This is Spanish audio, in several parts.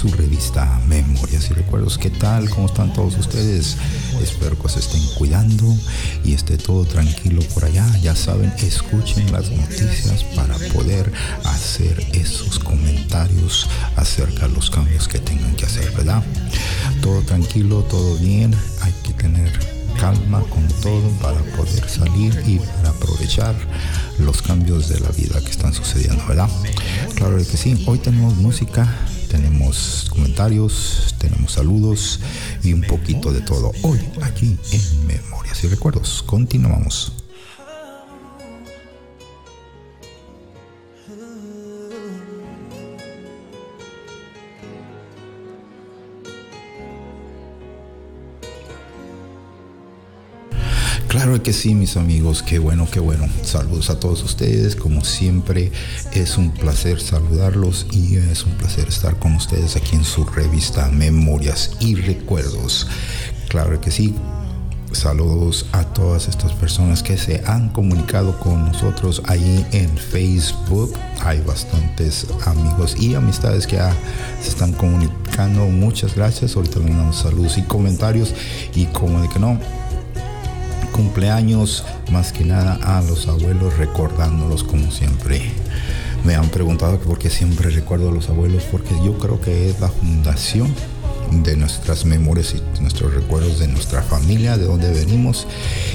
Su revista Memorias y Recuerdos. ¿Qué tal? ¿Cómo están todos ustedes? Espero que se estén cuidando y esté todo tranquilo por allá. Ya saben, escuchen las noticias para poder hacer esos comentarios acerca de los cambios que tengan que hacer, ¿verdad? Todo tranquilo, todo bien. Hay que tener calma con todo para poder salir y para aprovechar los cambios de la vida que están sucediendo, ¿verdad? Claro que sí, hoy tenemos música, tenemos comentarios, tenemos saludos y un poquito de todo. Hoy aquí en Memorias y Recuerdos. Continuamos. Que sí, mis amigos, qué bueno, qué bueno. Saludos a todos ustedes, como siempre, es un placer saludarlos y es un placer estar con ustedes aquí en su revista Memorias y Recuerdos. Claro que sí. Saludos a todas estas personas que se han comunicado con nosotros ahí en Facebook. Hay bastantes amigos y amistades que ya se están comunicando. Muchas gracias. Ahorita les saludos y comentarios. Y como de que no, cumpleaños, más que nada a los abuelos, recordándolos como siempre. Me han preguntado por qué siempre recuerdo a los abuelos, porque yo creo que es la fundación de nuestras memorias y nuestros recuerdos de nuestra familia, de dónde venimos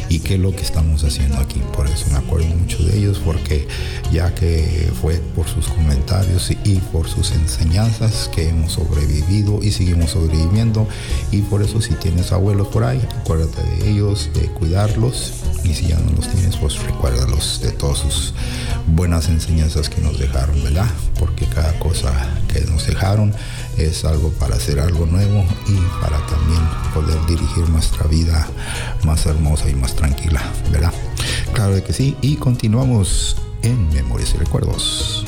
y qué es lo que estamos haciendo aquí. Por eso me acuerdo mucho de ellos, porque ya que fue por sus comentarios y, por sus enseñanzas que hemos sobrevivido y seguimos sobreviviendo. Y por eso si tienes abuelos por ahí, acuérdate de ellos, de cuidarlos. Y si ya no los tienes, pues recuérdalos de todas sus buenas enseñanzas que nos dejaron, ¿verdad? Porque cada cosa que nos dejaron es algo para hacer algo nuevo y para también poder dirigir nuestra vida más hermosa y más tranquila, ¿verdad? Claro que sí, y continuamos en Memorias y Recuerdos.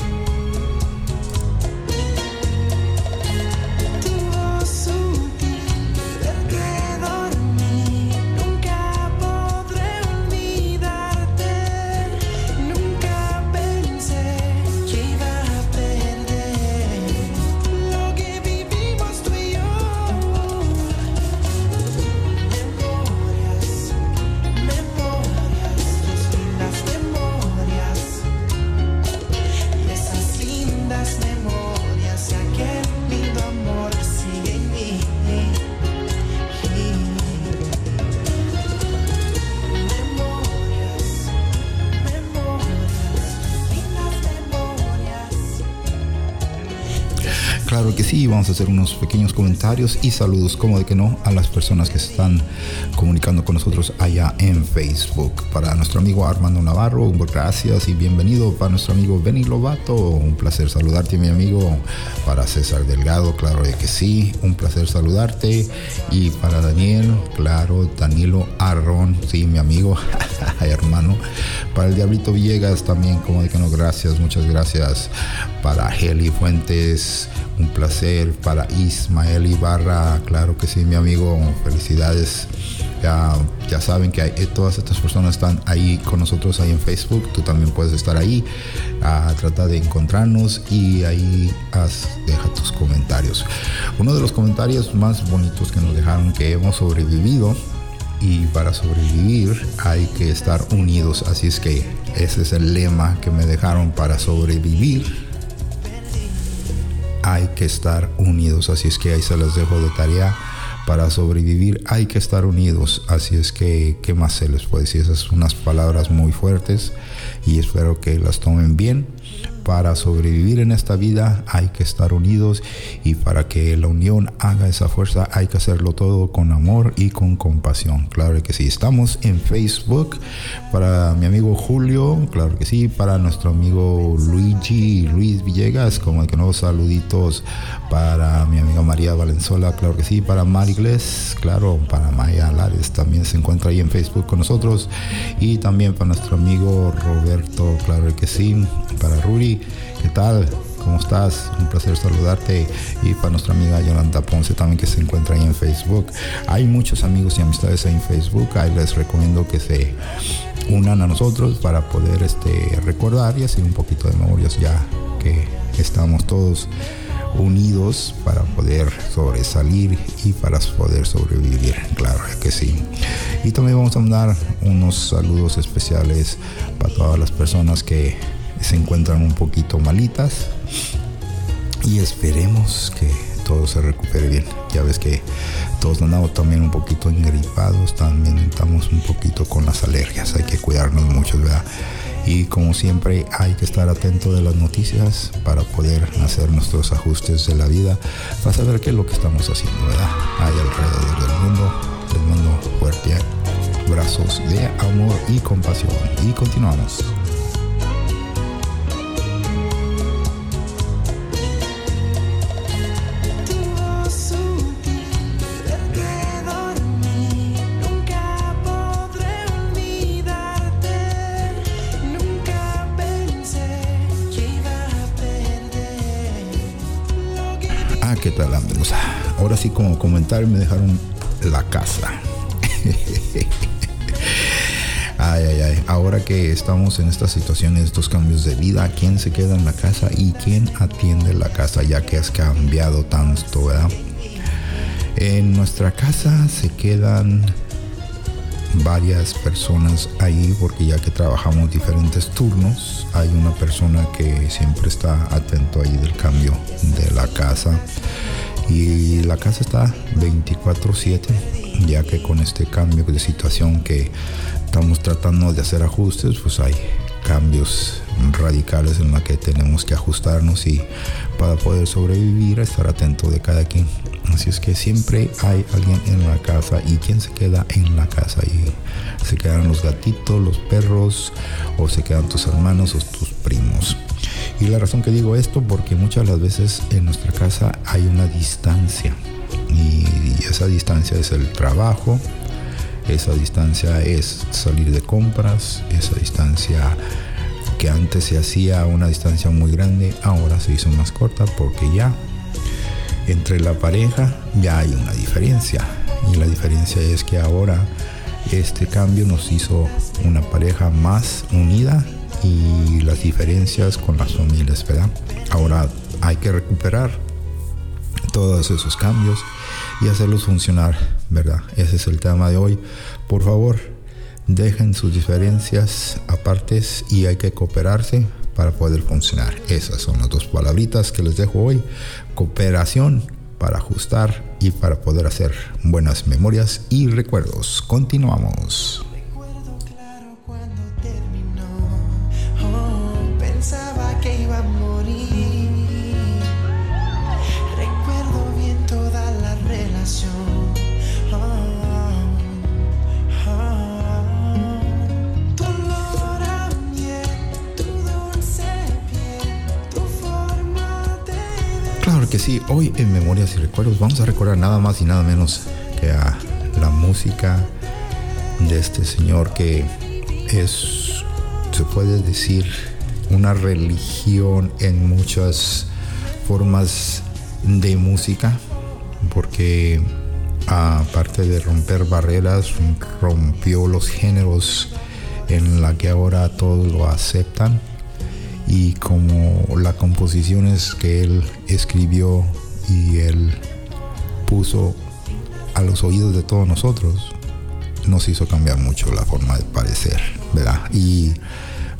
Hacer unos pequeños comentarios y saludos, como de que no, a las personas que están comunicando con nosotros allá en Facebook. Para nuestro amigo Armando Navarro, gracias y bienvenido. Para nuestro amigo Benny Lobato, un placer saludarte, mi amigo. Para César Delgado, claro de que sí, un placer saludarte. Y para Daniel, claro, Danilo Arrón, sí, mi amigo, hermano. Para el Diablito Villegas también, como de que no, gracias, muchas gracias. Para Heli Fuentes, un placer. Para Ismael Ibarra, claro que sí, mi amigo, felicidades. Ya, ya saben que eh, todas estas personas están ahí con nosotros ahí en Facebook. Tú también puedes estar ahí. Ah, trata de encontrarnos y ahí haz- deja tus comentarios. Uno de los comentarios más bonitos que nos dejaron que hemos sobrevivido y para sobrevivir hay que estar unidos. Así es que ese es el lema que me dejaron para sobrevivir. Hay que estar unidos. Así es que ahí se los dejo de tarea. Para sobrevivir hay que estar unidos. Así es que, ¿qué más se les puede decir? Esas son unas palabras muy fuertes y espero que las tomen bien para sobrevivir en esta vida hay que estar unidos y para que la unión haga esa fuerza hay que hacerlo todo con amor y con compasión. Claro que sí, estamos en Facebook para mi amigo Julio, claro que sí, para nuestro amigo Luigi Luis Villegas, como que nuevos saluditos para mi amiga María Valenzuela, claro que sí, para Marigles, claro, para Maya Lares también se encuentra ahí en Facebook con nosotros y también para nuestro amigo Roberto, claro que sí, para Ruri, ¿qué tal? ¿Cómo estás? Un placer saludarte. Y para nuestra amiga Yolanda Ponce también que se encuentra ahí en Facebook. Hay muchos amigos y amistades ahí en Facebook. Ahí les recomiendo que se unan a nosotros para poder este, recordar y hacer un poquito de memorias ya que estamos todos unidos para poder sobresalir y para poder sobrevivir, claro que sí. Y también vamos a mandar unos saludos especiales para todas las personas que se encuentran un poquito malitas y esperemos que todo se recupere bien. Ya ves que todos andamos también un poquito engripados, también estamos un poquito con las alergias, hay que cuidarnos mucho, ¿verdad? Y como siempre hay que estar atento de las noticias para poder hacer nuestros ajustes de la vida, para saber qué es lo que estamos haciendo, ¿verdad? Hay alrededor del mundo. Les mando fuerte brazos de amor y compasión. Y continuamos. ¿Qué tal amigos? Ahora sí como comentario me dejaron la casa. Ay, ay, ay. Ahora que estamos en estas situaciones, estos cambios de vida, ¿quién se queda en la casa y quién atiende la casa ya que has cambiado tanto? En nuestra casa se quedan varias personas ahí porque ya que trabajamos diferentes turnos, hay una persona que siempre está atento ahí del cambio de la casa. Y la casa está 24/7 ya que con este cambio de situación que estamos tratando de hacer ajustes, pues hay cambios radicales en la que tenemos que ajustarnos y para poder sobrevivir estar atento de cada quien. Así es que siempre hay alguien en la casa y quien se queda en la casa y se quedan los gatitos, los perros o se quedan tus hermanos o tus primos. Y la razón que digo esto porque muchas las veces en nuestra casa hay una distancia y esa distancia es el trabajo, esa distancia es salir de compras, esa distancia que antes se hacía una distancia muy grande, ahora se hizo más corta porque ya entre la pareja ya hay una diferencia. Y la diferencia es que ahora este cambio nos hizo una pareja más unida y las diferencias con las familias, ¿verdad? Ahora hay que recuperar todos esos cambios y hacerlos funcionar, ¿verdad? Ese es el tema de hoy. Por favor, dejen sus diferencias apartes y hay que cooperarse para poder funcionar. Esas son las dos palabritas que les dejo hoy. Cooperación para ajustar y para poder hacer buenas memorias y recuerdos. Continuamos. Claro que sí, hoy en Memorias y Recuerdos vamos a recordar nada más y nada menos que a la música de este señor que es, se puede decir, una religión en muchas formas de música, porque aparte de romper barreras, rompió los géneros en la que ahora todos lo aceptan y como las composiciones que él escribió y él puso a los oídos de todos nosotros nos hizo cambiar mucho la forma de parecer, ¿verdad? Y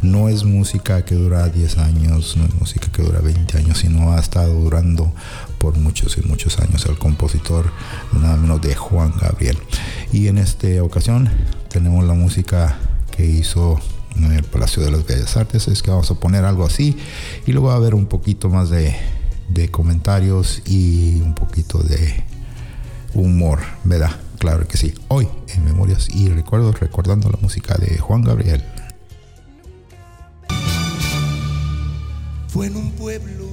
no es música que dura 10 años, no es música que dura 20 años, sino ha estado durando por muchos y muchos años el compositor, nada menos de Juan Gabriel. Y en esta ocasión tenemos la música que hizo en el Palacio de las Bellas Artes, es que vamos a poner algo así y luego va a haber un poquito más de, de comentarios y un poquito de humor, ¿verdad? Claro que sí. Hoy en Memorias y Recuerdos recordando la música de Juan Gabriel. Fue en un pueblo,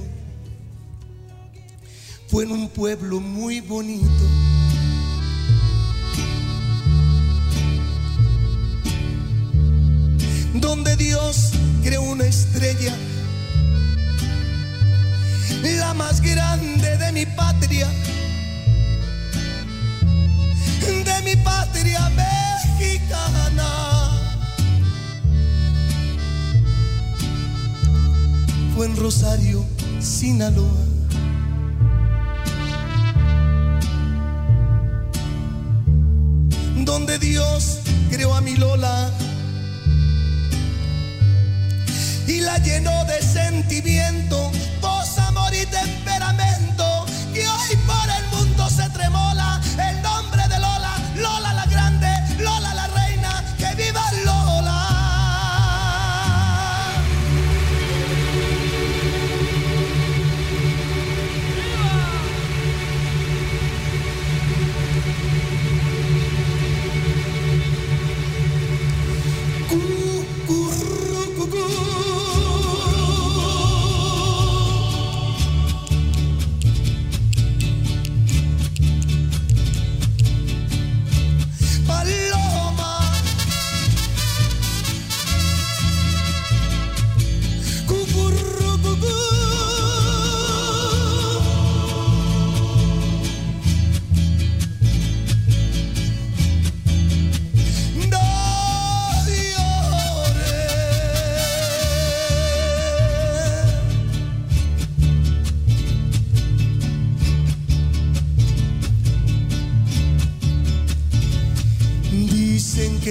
fue en un pueblo muy bonito. Donde Dios creó una estrella, la más grande de mi patria, de mi patria mexicana. fue en Rosario, Sinaloa. Donde Dios creó a mi Lola y la llenó de sentimiento, voz, amor y temperamento. Y hoy por el mundo se tremola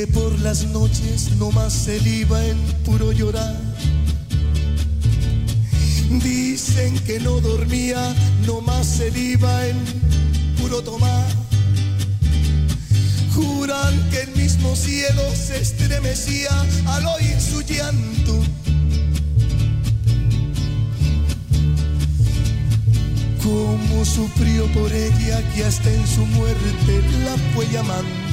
por las noches no más se liba en puro llorar. Dicen que no dormía, no más se liba en puro tomar. Juran que el mismo cielo se estremecía al oír su llanto. Cómo sufrió por ella que hasta en su muerte la fue llamando.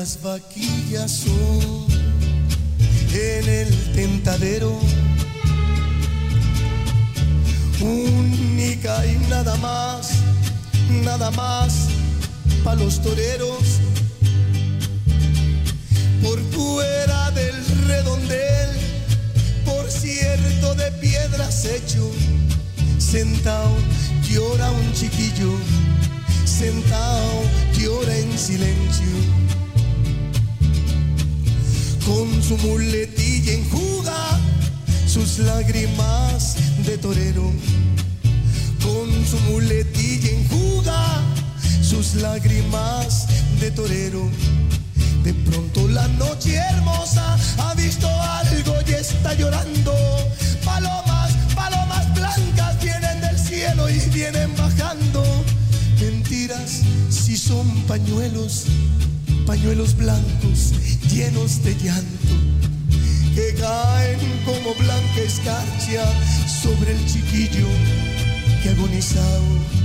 Las vaquillas son en el tentadero, única y nada más, nada más para los toreros. Por fuera del redondel, por cierto de piedras hecho, sentado llora un chiquillo sentado llora en silencio. Con su muletilla enjuga sus lágrimas de torero. Con su muletilla enjuga sus lágrimas de torero. De pronto la noche hermosa ha visto algo y está llorando. Palomas, palomas blancas vienen del cielo y vienen bajando mentiras si son pañuelos, pañuelos blancos llenos de llanto que caen como blanca escarcha sobre el chiquillo que agonizado.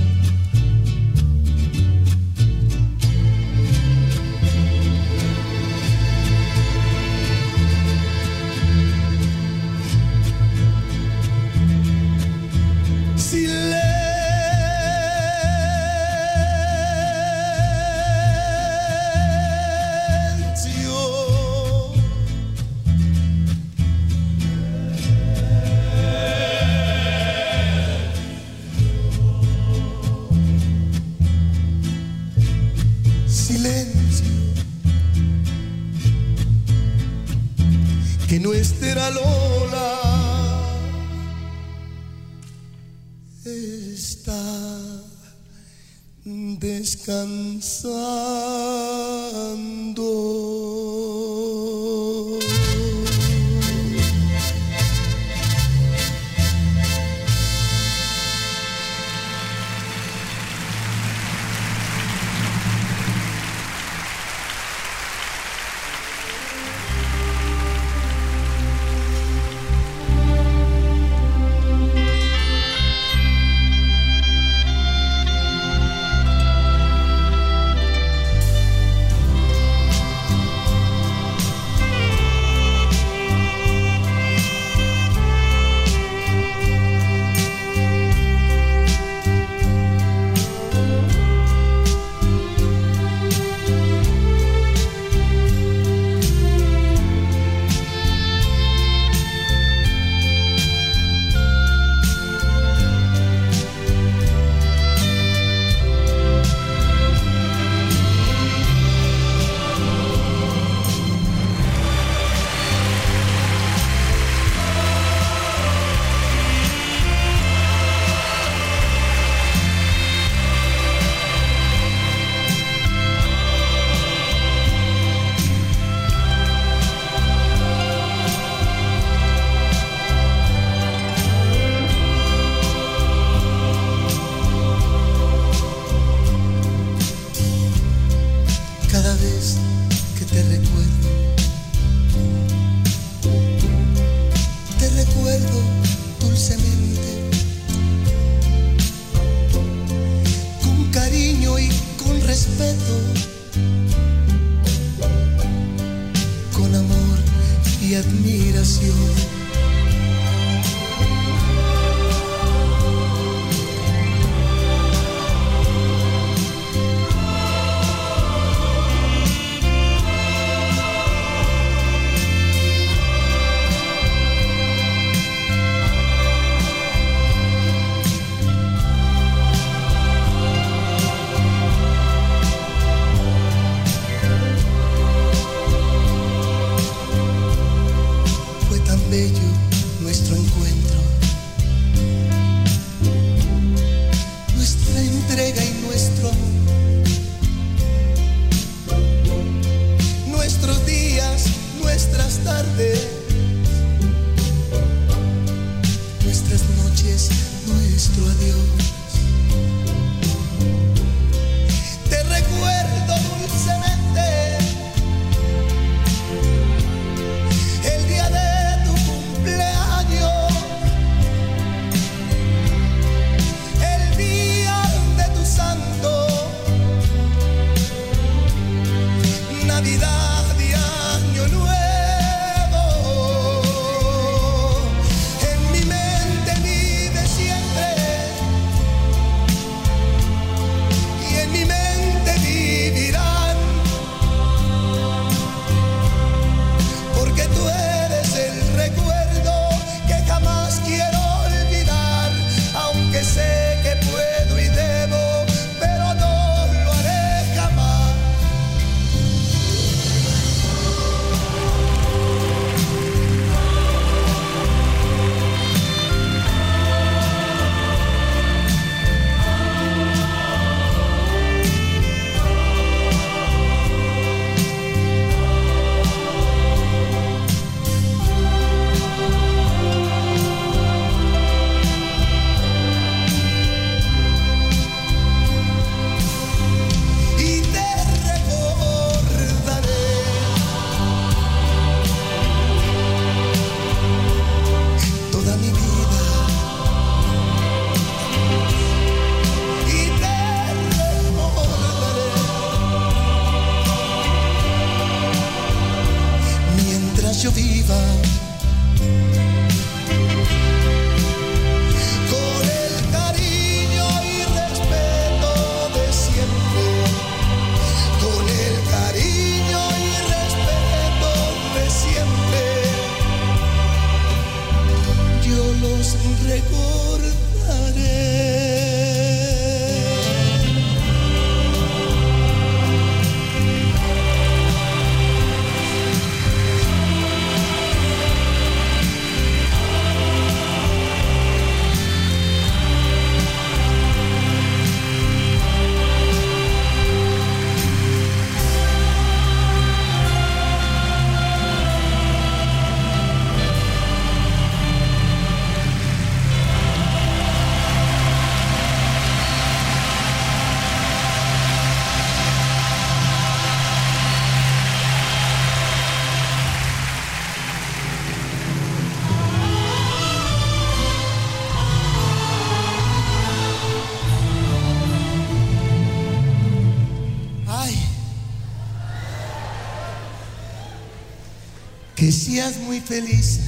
Que seas muy feliz,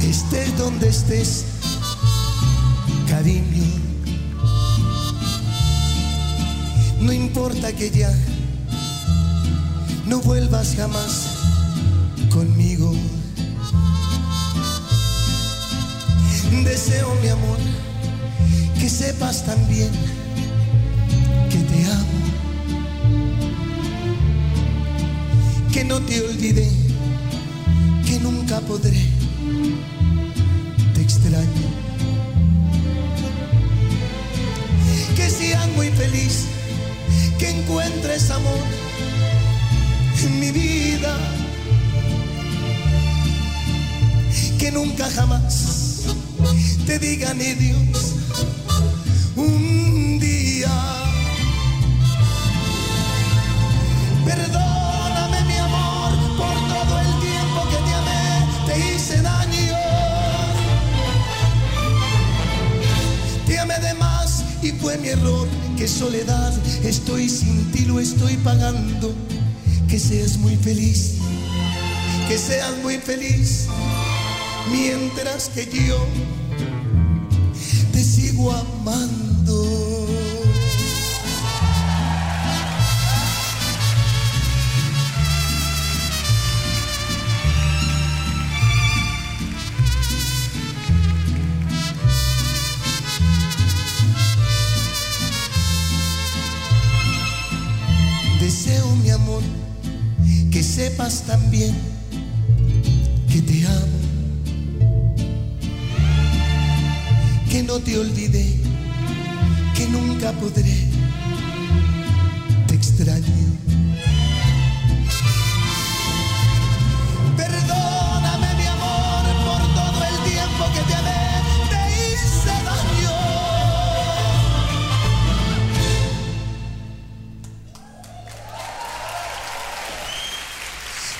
estés donde estés, cariño. No importa que ya no vuelvas jamás conmigo. Deseo, mi amor, que sepas también que te amo, que no te olvidé nunca podré. Te extraño. Que seas muy feliz, que encuentres amor en mi vida. Que nunca jamás te diga ni Dios de mi error, qué soledad, estoy sin ti, lo estoy pagando. Que seas muy feliz, que seas muy feliz, mientras que yo te sigo amando. te olvidé, que nunca podré, te extraño. Perdóname mi amor por todo el tiempo que te amé, te hice daño.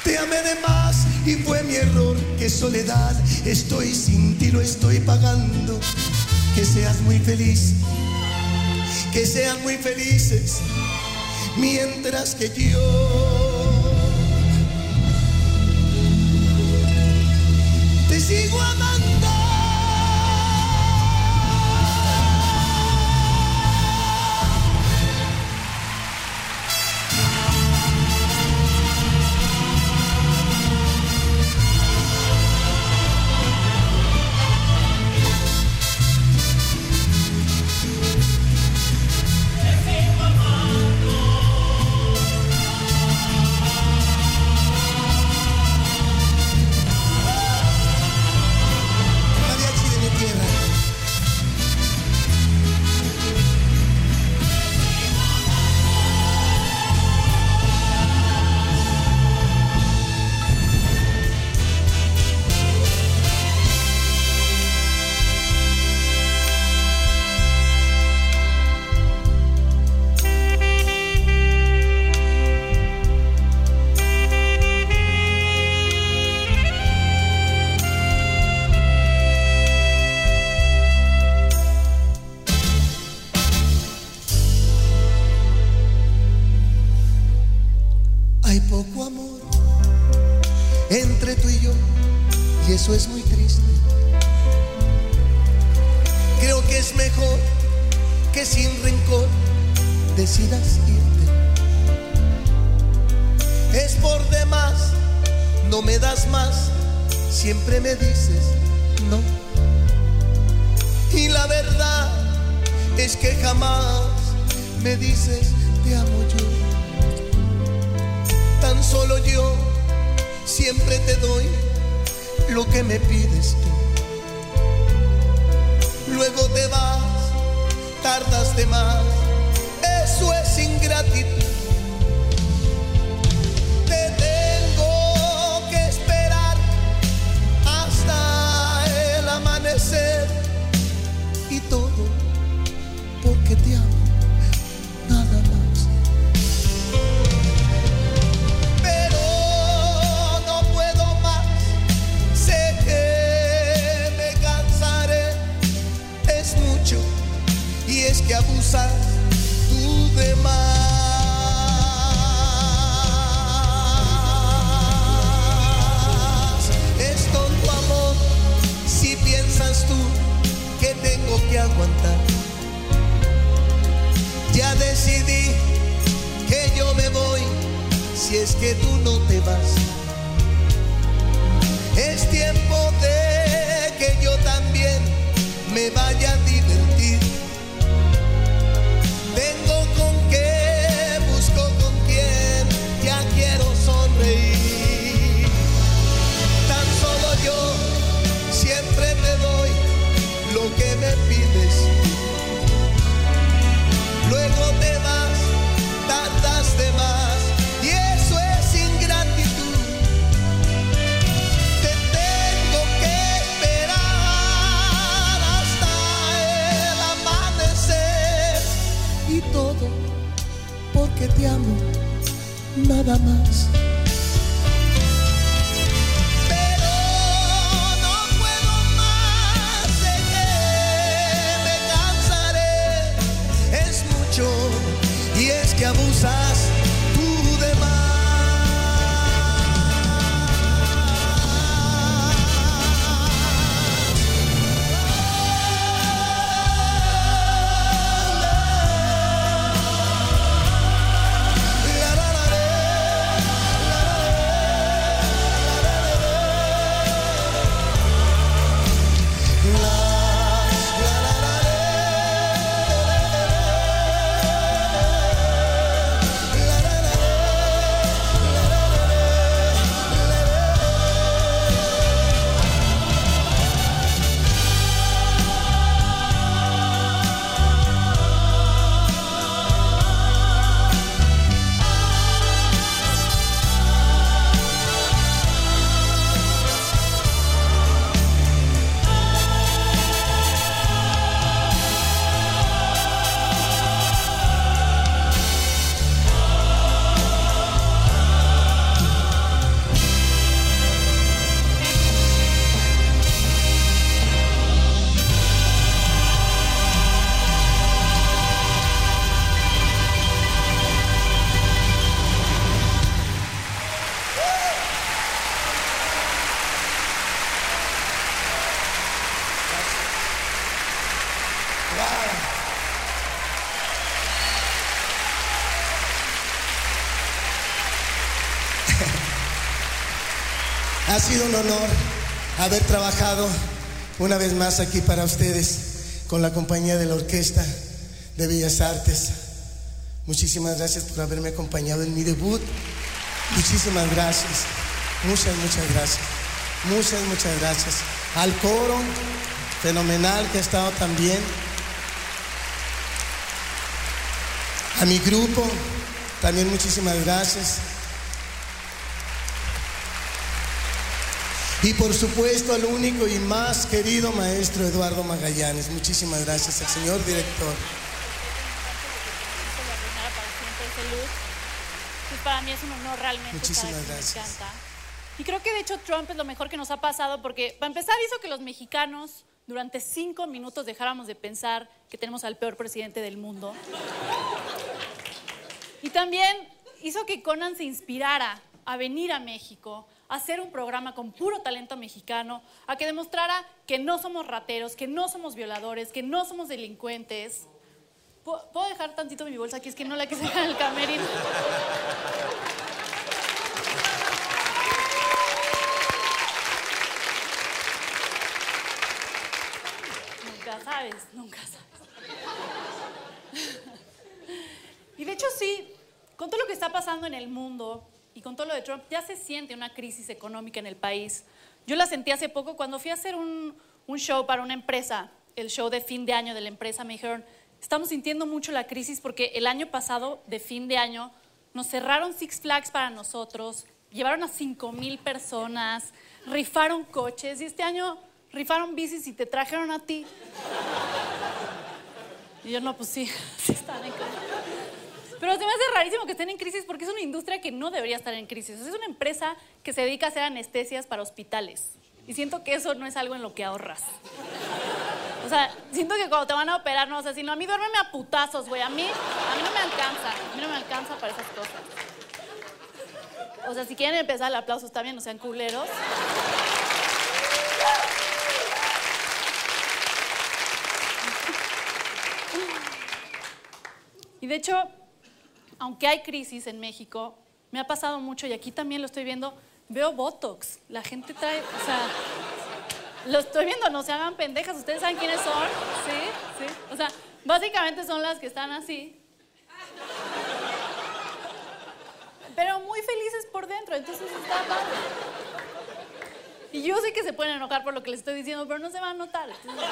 Te amé de más y fue mi error, que soledad, estoy sin ti, lo estoy pagando seas muy feliz, que sean muy felices mientras que yo. Sido un honor haber trabajado una vez más aquí para ustedes con la compañía de la Orquesta de Bellas Artes. Muchísimas gracias por haberme acompañado en mi debut. Muchísimas gracias. Muchas, muchas gracias. Muchas, muchas gracias. Al coro, fenomenal que ha estado también. A mi grupo, también muchísimas gracias. Y por supuesto al único y más querido maestro Eduardo Magallanes. Muchísimas gracias al señor director. Pues para mí es un honor realmente. Muchísimas gracias. Me encanta. Y creo que de hecho Trump es lo mejor que nos ha pasado porque para empezar hizo que los mexicanos durante cinco minutos dejáramos de pensar que tenemos al peor presidente del mundo. Y también hizo que Conan se inspirara a venir a México, a hacer un programa con puro talento mexicano, a que demostrara que no somos rateros, que no somos violadores, que no somos delincuentes. ¿Puedo dejar tantito mi bolsa aquí? Es que no la quise dejar en el camerino. Nunca sabes, nunca sabes. Y de hecho sí, con todo lo que está pasando en el mundo y con todo lo de Trump, ya se siente una crisis económica en el país. Yo la sentí hace poco cuando fui a hacer un, un show para una empresa, el show de fin de año de la empresa, me dijeron, estamos sintiendo mucho la crisis porque el año pasado, de fin de año, nos cerraron Six Flags para nosotros, llevaron a 5 mil personas, rifaron coches y este año rifaron bicis y te trajeron a ti. Y yo, no, pues sí, sí están en crisis. Pero se me hace rarísimo que estén en crisis porque es una industria que no debería estar en crisis. Es una empresa que se dedica a hacer anestesias para hospitales. Y siento que eso no es algo en lo que ahorras. O sea, siento que cuando te van a operar, no, o sea, sino a mí duérmeme a putazos, güey. A mí, a mí no me alcanza. A mí no me alcanza para esas cosas. O sea, si quieren empezar el aplauso, está bien, no sean culeros. Y de hecho, aunque hay crisis en México, me ha pasado mucho y aquí también lo estoy viendo, veo Botox. La gente trae, o sea, lo estoy viendo, no se hagan pendejas, ustedes saben quiénes son, sí, sí. O sea, básicamente son las que están así. Pero muy felices por dentro, entonces está padre. Y yo sé que se pueden enojar por lo que les estoy diciendo, pero no se va a notar. entonces-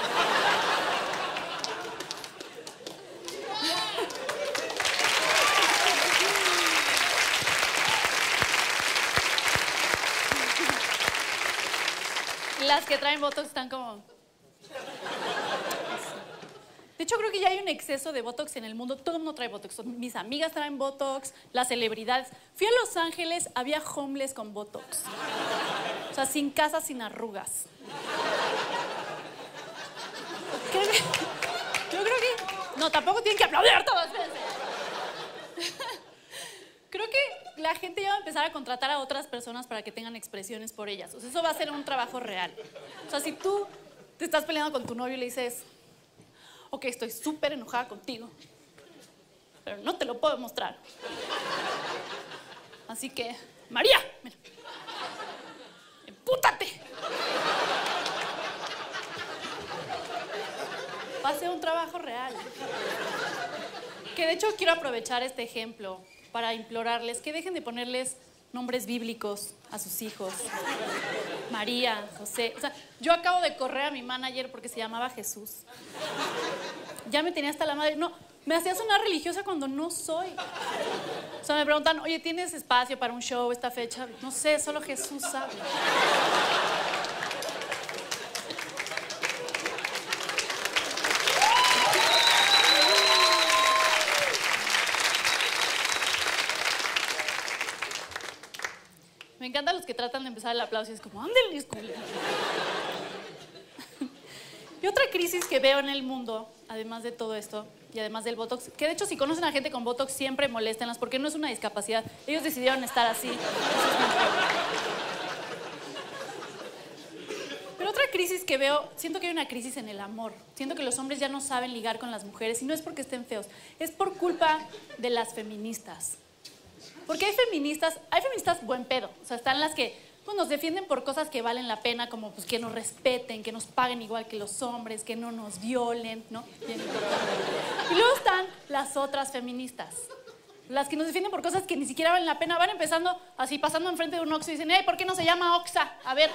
Las que traen Botox están como... De hecho, creo que ya hay un exceso de Botox en el mundo. Todo el mundo trae Botox. Mis amigas traen Botox, las celebridades. Fui a Los Ángeles, había homeless con Botox. O sea, sin casa, sin arrugas. Yo creo que... No, tampoco tienen que aplaudir veces. Creo que la gente ya va a empezar a contratar a otras personas para que tengan expresiones por ellas. O sea, eso va a ser un trabajo real. O sea, si tú te estás peleando con tu novio y le dices, ok, estoy súper enojada contigo, pero no te lo puedo mostrar. Así que, María, mira, empútate. Va a ser un trabajo real. Que de hecho quiero aprovechar este ejemplo para implorarles que dejen de ponerles nombres bíblicos a sus hijos. María, José. O sea, yo acabo de correr a mi manager porque se llamaba Jesús. Ya me tenía hasta la madre. No, me hacía sonar religiosa cuando no soy. O sea, me preguntan, oye, ¿tienes espacio para un show esta fecha? No sé, solo Jesús sabe. Me encantan los que tratan de empezar el aplauso y es como, ándale, culo". Y otra crisis que veo en el mundo, además de todo esto, y además del Botox, que de hecho si conocen a gente con Botox siempre moléstenlas porque no es una discapacidad. Ellos decidieron estar así. Pero otra crisis que veo, siento que hay una crisis en el amor. Siento que los hombres ya no saben ligar con las mujeres y no es porque estén feos, es por culpa de las feministas. Porque hay feministas, hay feministas buen pedo. O sea, están las que pues nos defienden por cosas que valen la pena, como pues que nos respeten, que nos paguen igual que los hombres, que no nos violen, ¿no? Y luego están las otras feministas. Las que nos defienden por cosas que ni siquiera valen la pena. Van empezando así, pasando enfrente de un Oxxo y dicen, hey, ¿por qué no se llama Oxa? A ver.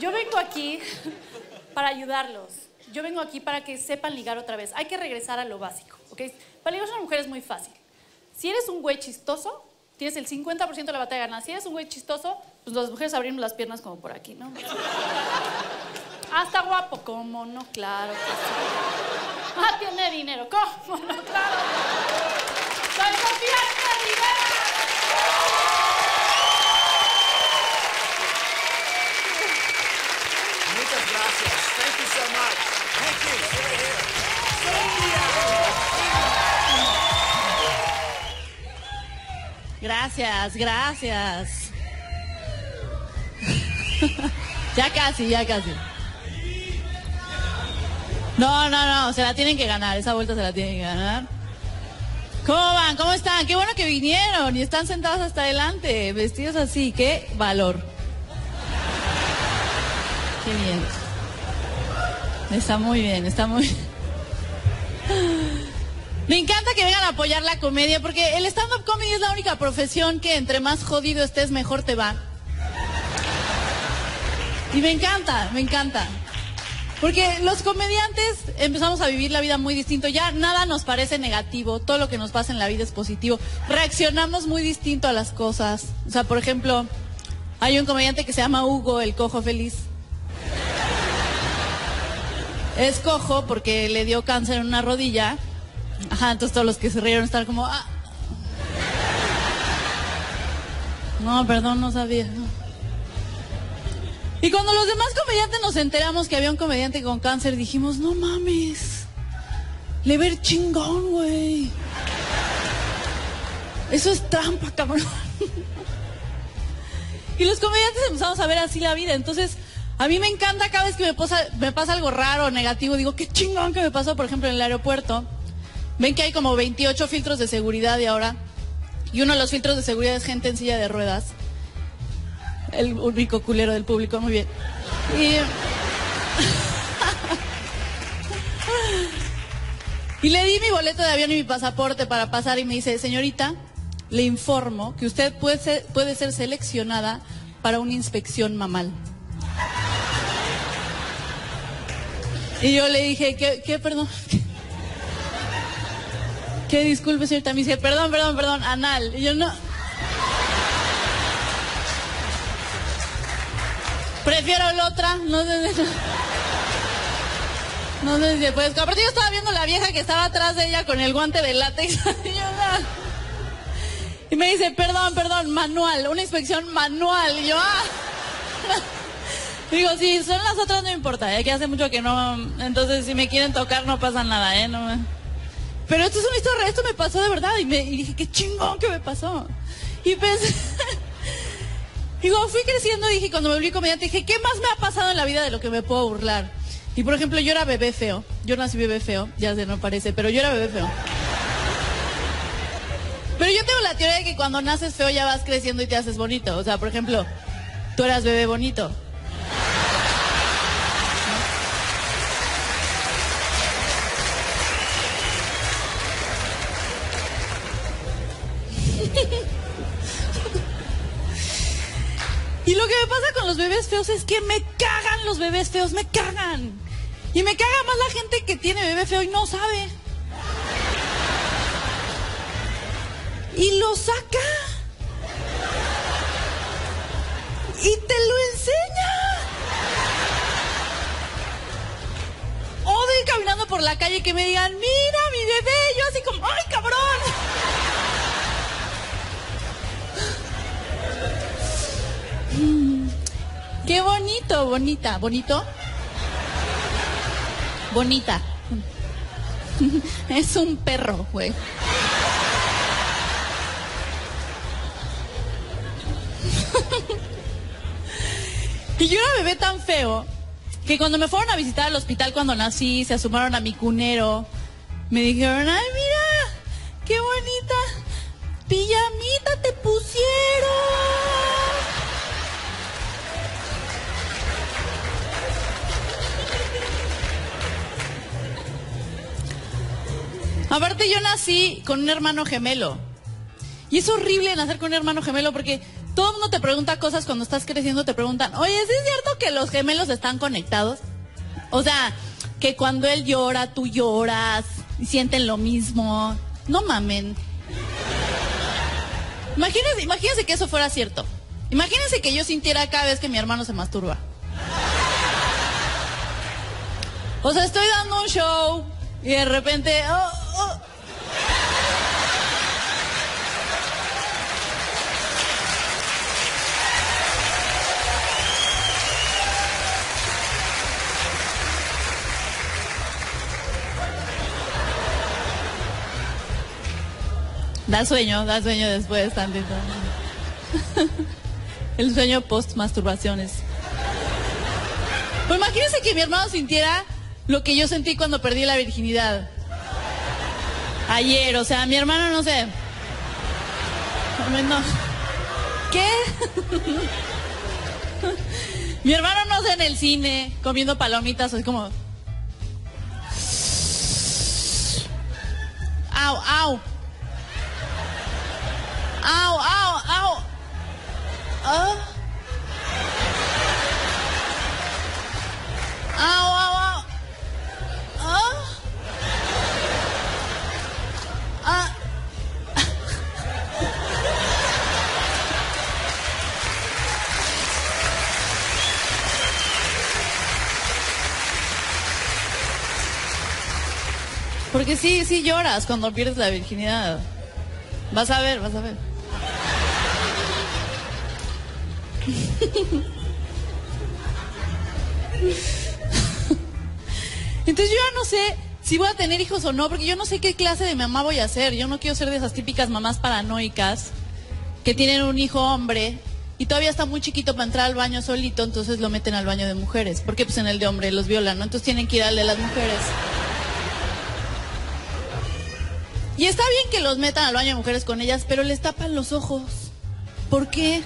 Yo vengo aquí para ayudarlos. Yo vengo aquí para que sepan ligar otra vez. Hay que regresar a lo básico, ¿ok? Para ligar a una mujer es muy fácil. Si eres un güey chistoso, tienes el 50% de la batalla ganada. Si eres un güey chistoso, pues las mujeres abrimos las piernas como por aquí, ¿no? Hasta guapo, ¿cómo no? Claro que sí. Ah, tiene dinero, ¿cómo no? Claro. Soy Sofía Rivera. Muchas gracias. Thank you so much. Gracias, gracias. ya casi, ya casi. No, no, no, se la tienen que ganar, esa vuelta se la tienen que ganar. ¿Cómo van? ¿Cómo están? Qué bueno que vinieron y están sentados hasta adelante, vestidos así, qué valor. Qué bien. Está muy bien, está muy Me encanta que vengan a apoyar la comedia porque el stand-up comedy es la única profesión que entre más jodido estés, mejor te va. Y me encanta, me encanta. Porque los comediantes empezamos a vivir la vida muy distinto. Ya nada nos parece negativo. Todo lo que nos pasa en la vida es positivo. Reaccionamos muy distinto a las cosas. O sea, por ejemplo, hay un comediante que se llama Hugo, el cojo feliz. Es cojo porque le dio cáncer en una rodilla. Ajá, entonces todos los que se rieron están como... "Ah". No, perdón, no sabía. Y cuando los demás comediantes nos enteramos que había un comediante con cáncer, dijimos, no mames. Le ver chingón, güey. Eso es trampa, cabrón. Y los comediantes empezamos a ver así la vida. Entonces, a mí me encanta cada vez que me pasa, algo raro o negativo. Digo, qué chingón que me pasó, por ejemplo, en el aeropuerto. Ven que hay como 28 filtros de seguridad y ahora. Y uno de los filtros de seguridad es gente en silla de ruedas. El único culero del público, muy bien. Y, y le di mi boleto de avión y mi pasaporte para pasar y me dice, señorita, le informo que usted puede ser seleccionada para una inspección mamal. Y yo le dije, ¿qué, qué perdón? ¿Qué disculpe, señorita? Me dice, perdón, perdón, perdón, anal. Y yo no. Prefiero la otra, no sé. No se puede. Aparte yo estaba viendo la vieja que estaba atrás de ella con el guante de látex. Y, yo, "Ah". Y me dice, perdón, perdón, manual, una inspección manual. Y yo, ah. Digo, si son las otras no importa, ¿eh? que hace mucho que no... Entonces, si me quieren tocar no pasa nada, ¿eh? No Pero esto es una historia, esto me pasó de verdad. Y, me, y dije, qué chingón que me pasó. Y pensé... Digo, fui creciendo, dije, cuando me volví comediante, dije, ¿qué más me ha pasado en la vida de lo que me puedo burlar? Y por ejemplo, yo era bebé feo. Yo nací bebé feo, ya se no parece, pero yo era bebé feo. Pero yo tengo la teoría de que cuando naces feo ya vas creciendo y te haces bonito. O sea, por ejemplo, tú eras bebé bonito. Y lo que me pasa con los bebés feos es que me cagan los bebés feos, me cagan. Y me caga más la gente que tiene bebé feo y no sabe. Y lo saca. Y te lo enseña. Odio ir caminando por la calle que me digan, mira mi bebé. Yo así como, ¡ay, cabrón! Qué bonito, bonita, bonito. Bonita. Es un perro, güey. Y yo era bebé tan feo que cuando me fueron a visitar al hospital cuando nací, se asomaron a mi cunero, me dijeron, ay, Aparte yo nací con un hermano gemelo. Y es horrible nacer con un hermano gemelo porque todo el mundo te pregunta cosas cuando estás creciendo, te preguntan, oye, ¿sí es cierto que los gemelos están conectados? O sea, que cuando él llora, tú lloras y sienten lo mismo. No mamen. Imagínense, imagínense que eso fuera cierto. Imagínense que yo sintiera cada vez que mi hermano se masturba. O sea, estoy dando un show y de repente... oh, Da sueño, da sueño después tantito. El sueño post masturbaciones. Pues imagínense que mi hermano sintiera lo que yo sentí cuando perdí la virginidad. Ayer, o sea, mi hermano no sé. No. ¿Qué? mi hermano no sé en el cine, comiendo palomitas, es como. Au, au. Au, au, au. Ah. Au. Porque sí, sí lloras cuando pierdes la virginidad. Vas a ver, vas a ver. Entonces yo ya no sé si voy a tener hijos o no, porque yo no sé qué clase de mamá voy a ser. Yo no quiero ser de esas típicas mamás paranoicas que tienen un hijo hombre y todavía está muy chiquito para entrar al baño solito, entonces lo meten al baño de mujeres. Porque pues en el de hombre los violan, ¿no? Entonces tienen que ir al de las mujeres. Y está bien que los metan al baño de mujeres con ellas, pero les tapan los ojos. ¿Por qué?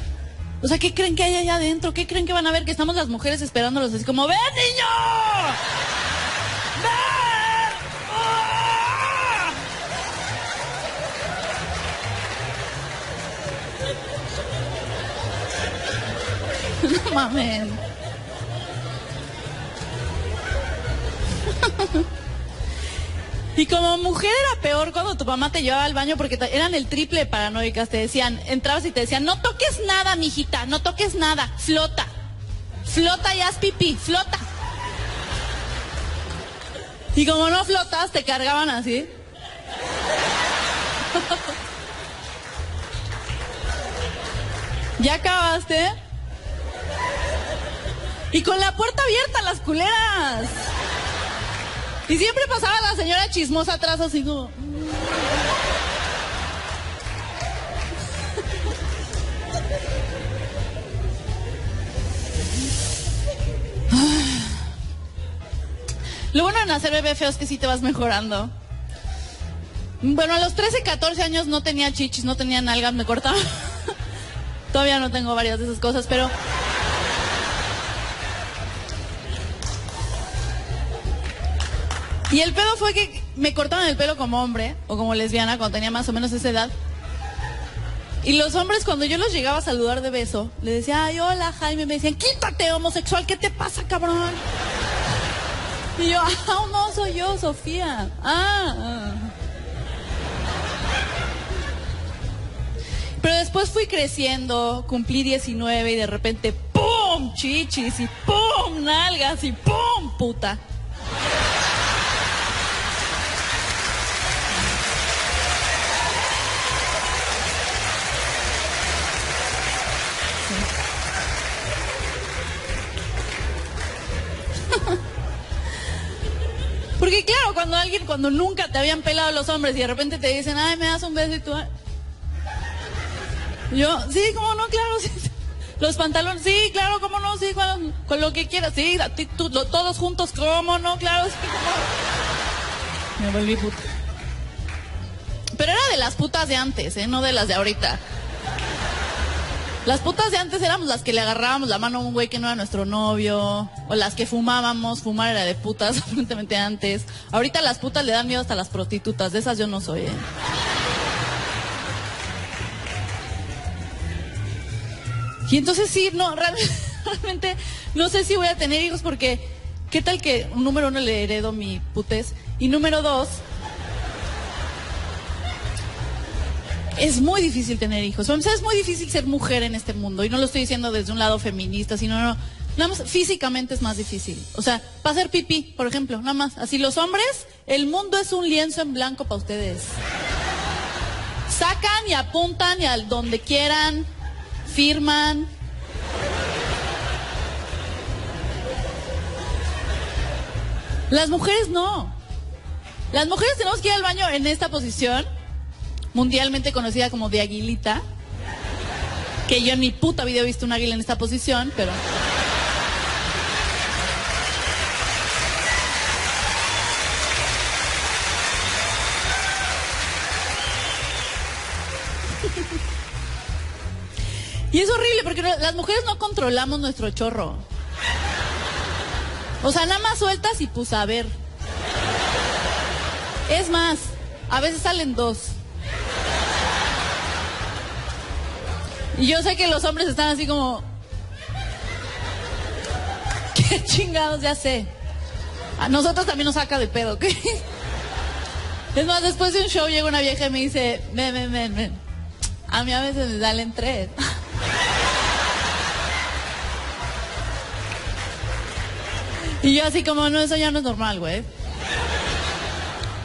O sea, ¿qué creen que hay allá adentro? ¿Qué creen que van a ver? Que estamos las mujeres esperándolos así como, ¡Ven, niño! ¡Ven! ¡Ah! No mamen. Y como mujer era peor cuando tu mamá te llevaba al baño porque eran el triple paranoicas. Te decían, entrabas y te decían, no toques nada, mijita, no toques nada, flota. Flota y haz pipí, flota. Y como no flotas, te cargaban así. ¿Ya acabaste? Y con la puerta abierta, las culeras. Y siempre pasaba la señora chismosa atrás así como... Lo bueno de nacer bebé feo es que sí te vas mejorando. Bueno, a los 13, 14 años no tenía chichis, no tenía nalgas, me cortaba. Todavía no tengo varias de esas cosas, pero... Y el pedo fue que me cortaban el pelo como hombre o como lesbiana cuando tenía más o menos esa edad. Y los hombres cuando yo los llegaba a saludar de beso, le decía, ay, hola Jaime, me decían, quítate homosexual, ¿qué te pasa, cabrón? Y yo, ah, no, soy yo, Sofía. Ah. ah. Pero después fui creciendo, cumplí 19 y de repente, ¡pum! Chichis y ¡pum! Nalgas y ¡pum! Puta. Alguien, cuando nunca te habían pelado los hombres y de repente te dicen, ay, me das un beso y tú... Yo, sí, cómo no, claro, sí. Los pantalones, sí, claro, cómo no, sí, con, lo que quieras, sí, tú, lo- todos juntos, cómo no, claro. Me volví puta. Pero era de las putas de antes, ¿eh? No de las de ahorita. Las putas de antes éramos las que le agarrábamos la mano a un güey que no era nuestro novio, o las que fumábamos, fumar era de putas, aparentemente antes. Ahorita las putas le dan miedo hasta las prostitutas, de esas yo no soy, ¿eh? Y entonces sí, no, realmente, no sé si voy a tener hijos porque, ¿qué tal que, número uno, le heredo mi putez? Y número dos, es muy difícil tener hijos. O sea, es muy difícil ser mujer en este mundo. Y no lo estoy diciendo desde un lado feminista, sino no, nada más físicamente es más difícil. O sea, para hacer pipí, por ejemplo, nada más. Así los hombres, el mundo es un lienzo en blanco para ustedes. Sacan y apuntan y al donde quieran, firman. Las mujeres no. Las mujeres tenemos que ir al baño en esta posición mundialmente conocida como de aguilita, que yo en mi puta vida he visto un águila en esta posición, pero... Y es horrible porque las mujeres no controlamos nuestro chorro. O sea, nada más sueltas y pues a ver. Es más, a veces salen dos. Y yo sé que los hombres están así como... ¿Qué chingados? Ya sé. A nosotros también nos saca de pedo, ¿ok? Es más, después de un show llega una vieja y me dice, ven, ven, ven, ven. A mí a veces me salen tres. Y yo así como, no, eso ya no es normal, güey.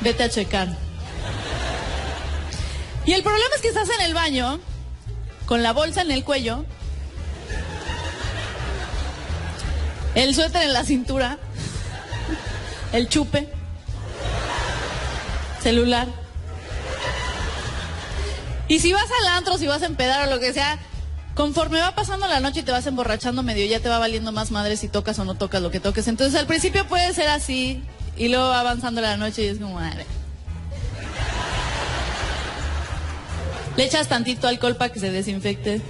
Vete a checar. Y el problema es que estás en el baño, con la bolsa en el cuello, el suéter en la cintura, el chupe, celular. Y si vas al antro, si vas a empedar o lo que sea, conforme va pasando la noche y te vas emborrachando medio, ya te va valiendo más madre si tocas o no tocas lo que toques. Entonces al principio puede ser así y luego va avanzando la noche y es como, madre. Le echas tantito alcohol para que se desinfecte.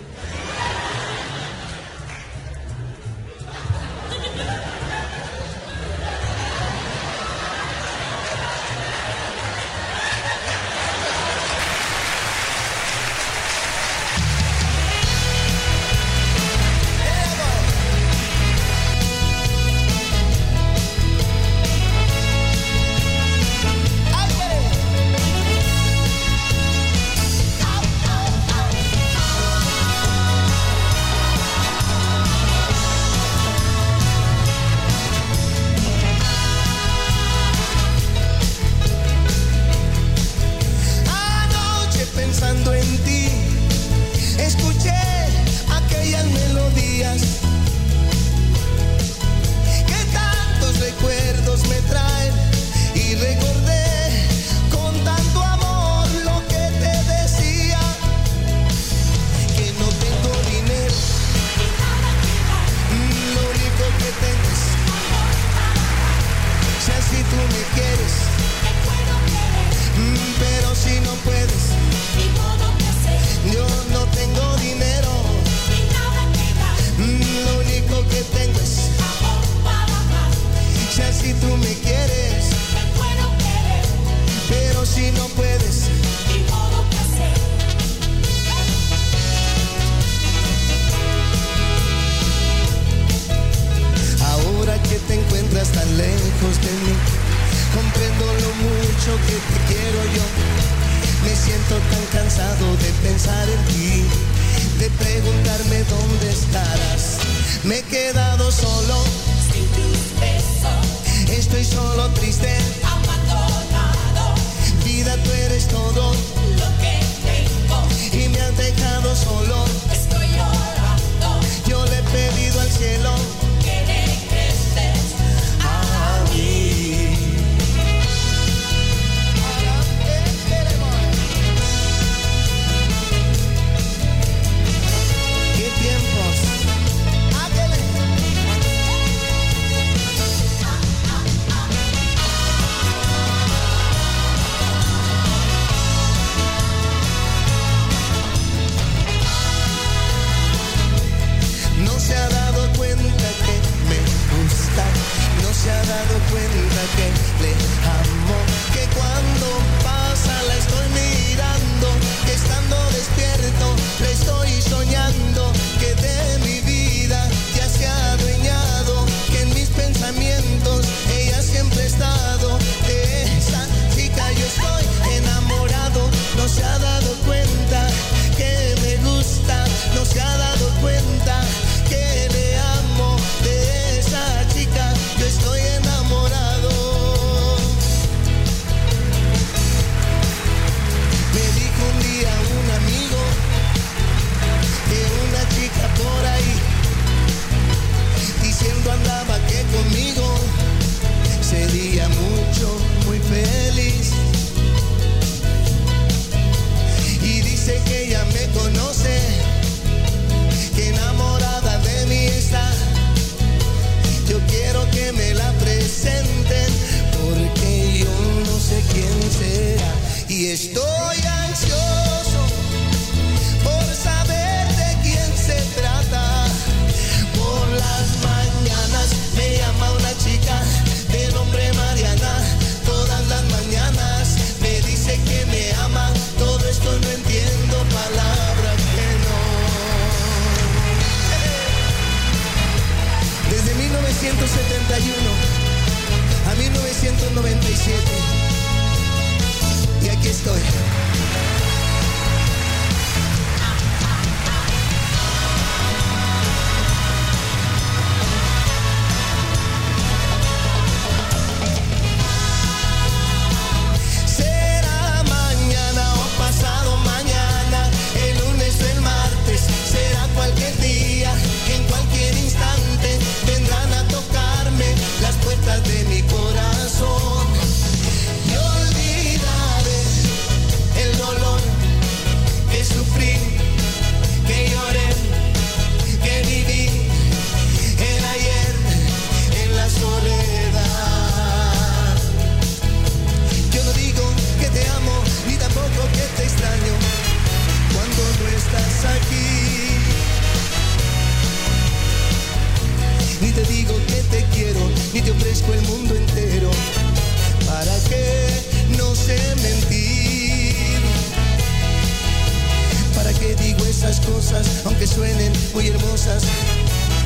cosas, aunque suenen muy hermosas,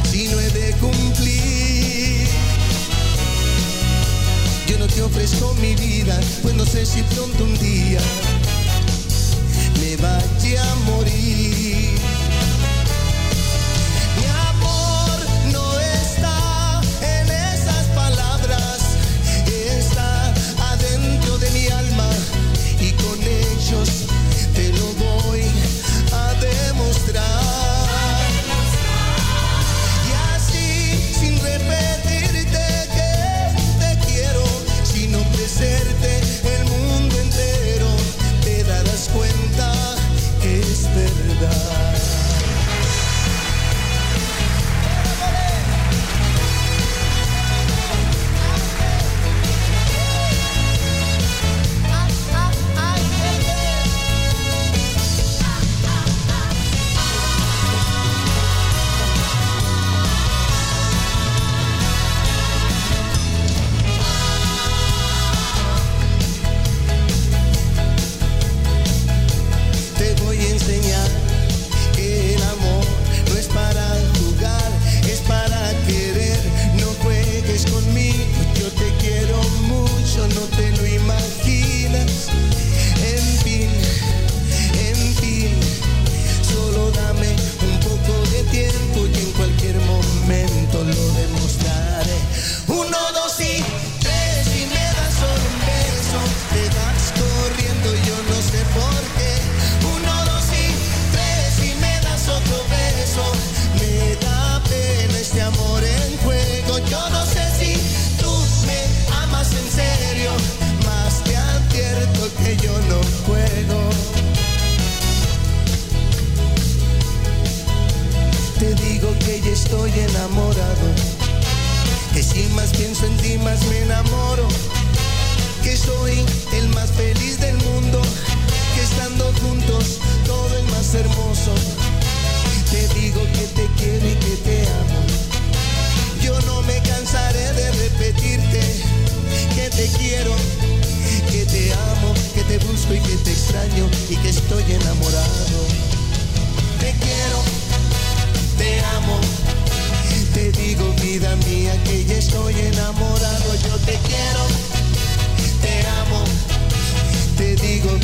si no he de cumplir. Yo no te ofrezco mi vida, pues no sé si pronto un día me vaya a morir.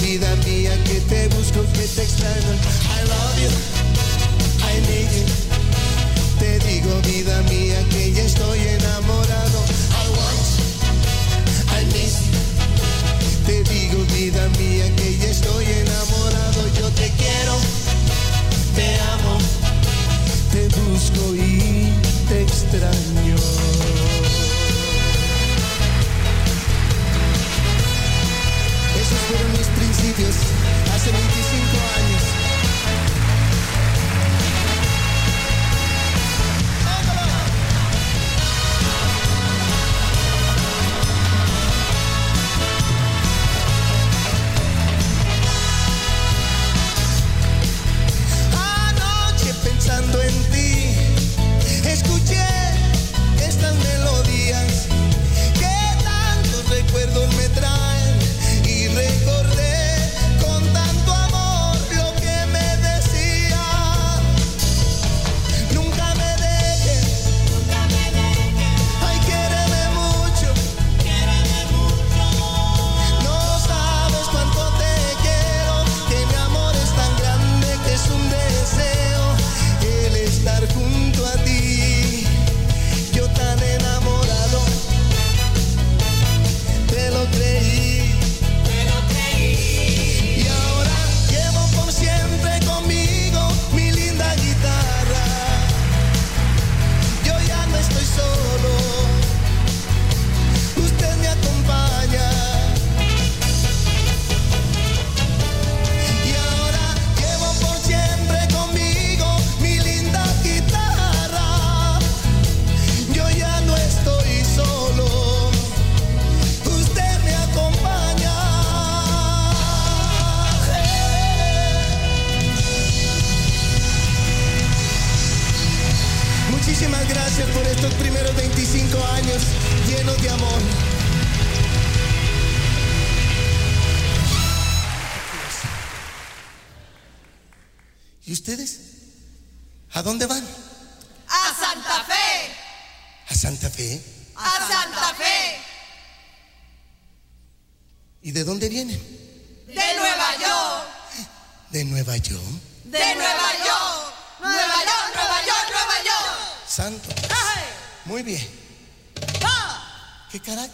vida mía que te busco, que te extraño. I love you, I need you. Te digo vida mía que ya estoy enamorado. I want, I miss. Te digo vida mía que ya estoy enamorado. Yo te quiero, te amo, te busco y te extraño. fueron mis hace 25 años.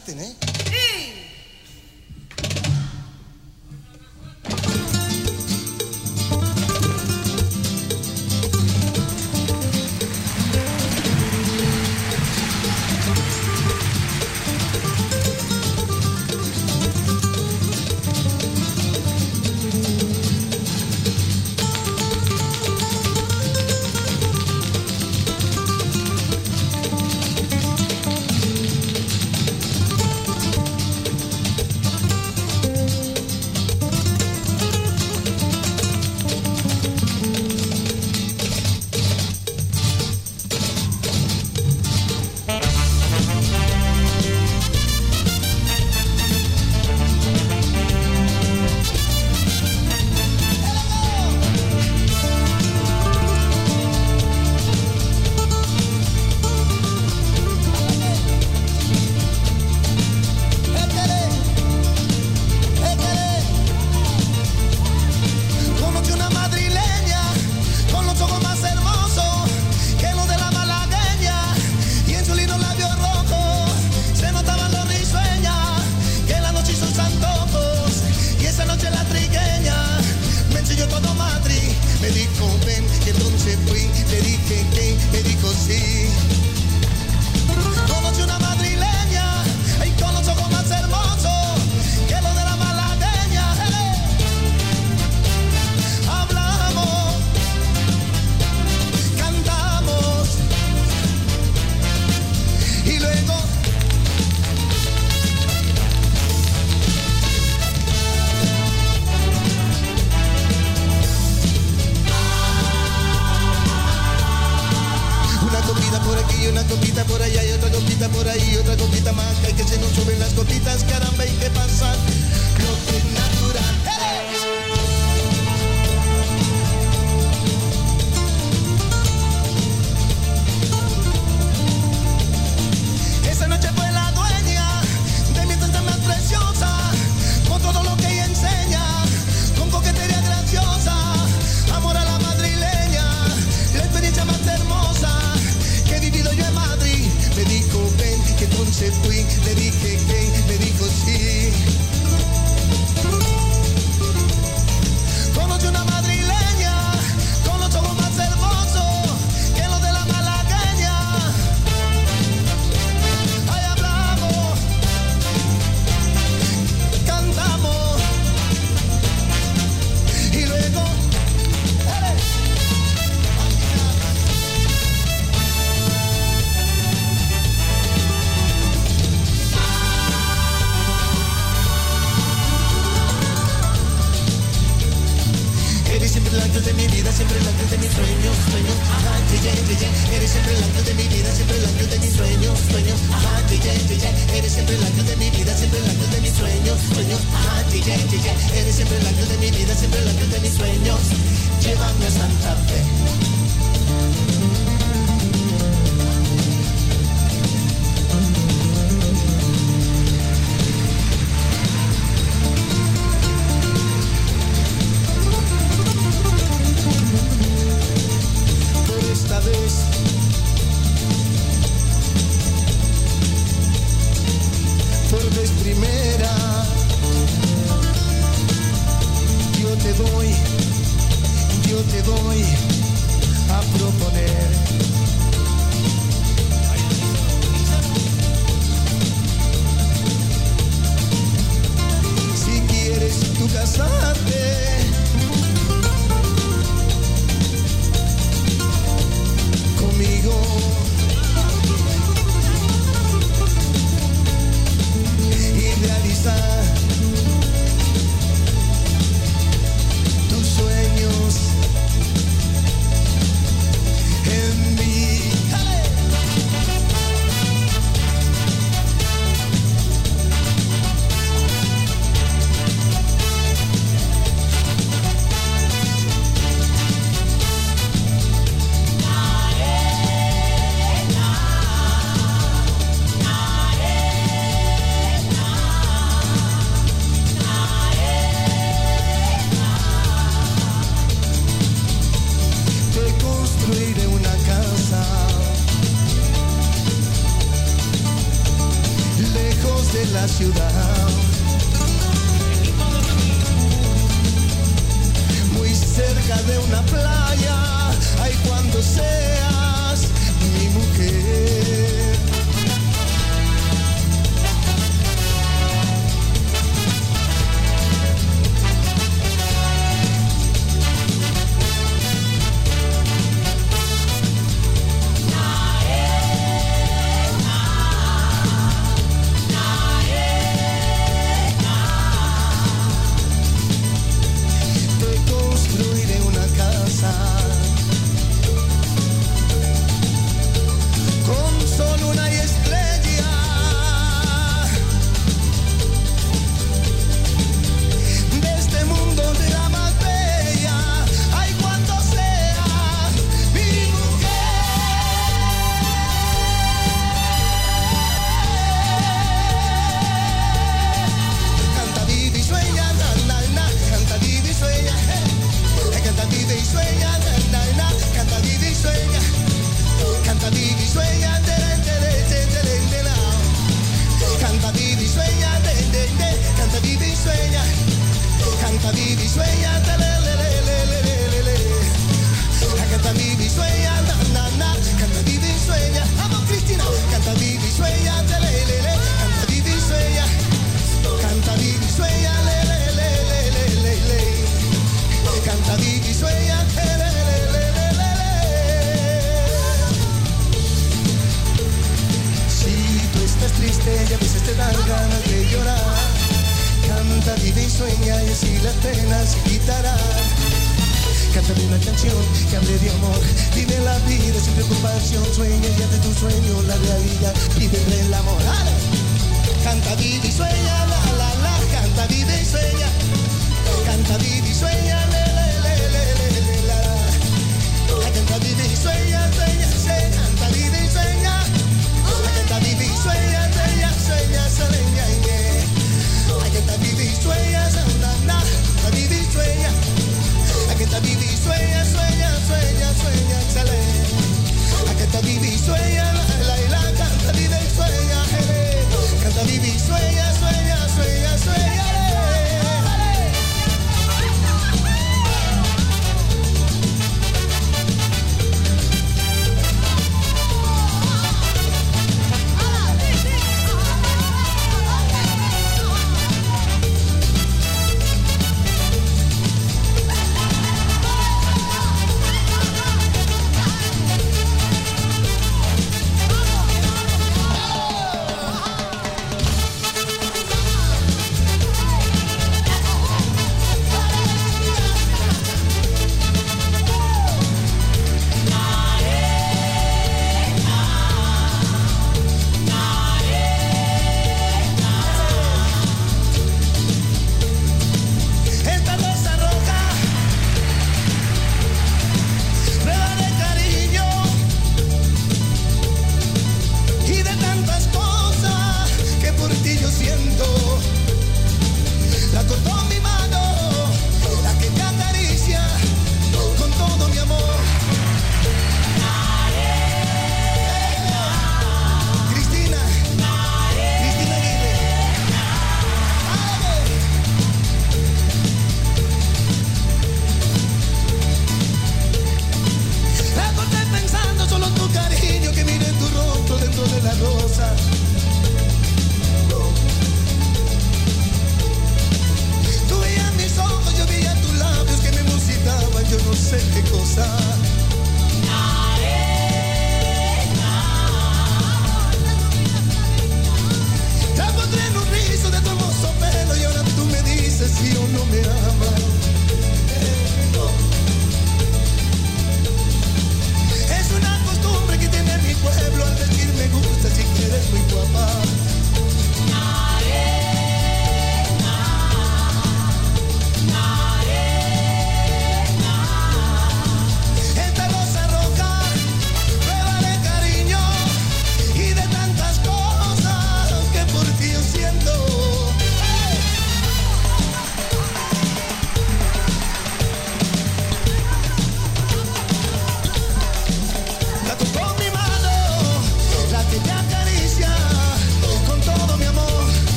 ¡Va! Qué carácter, ¿eh? ¡Y!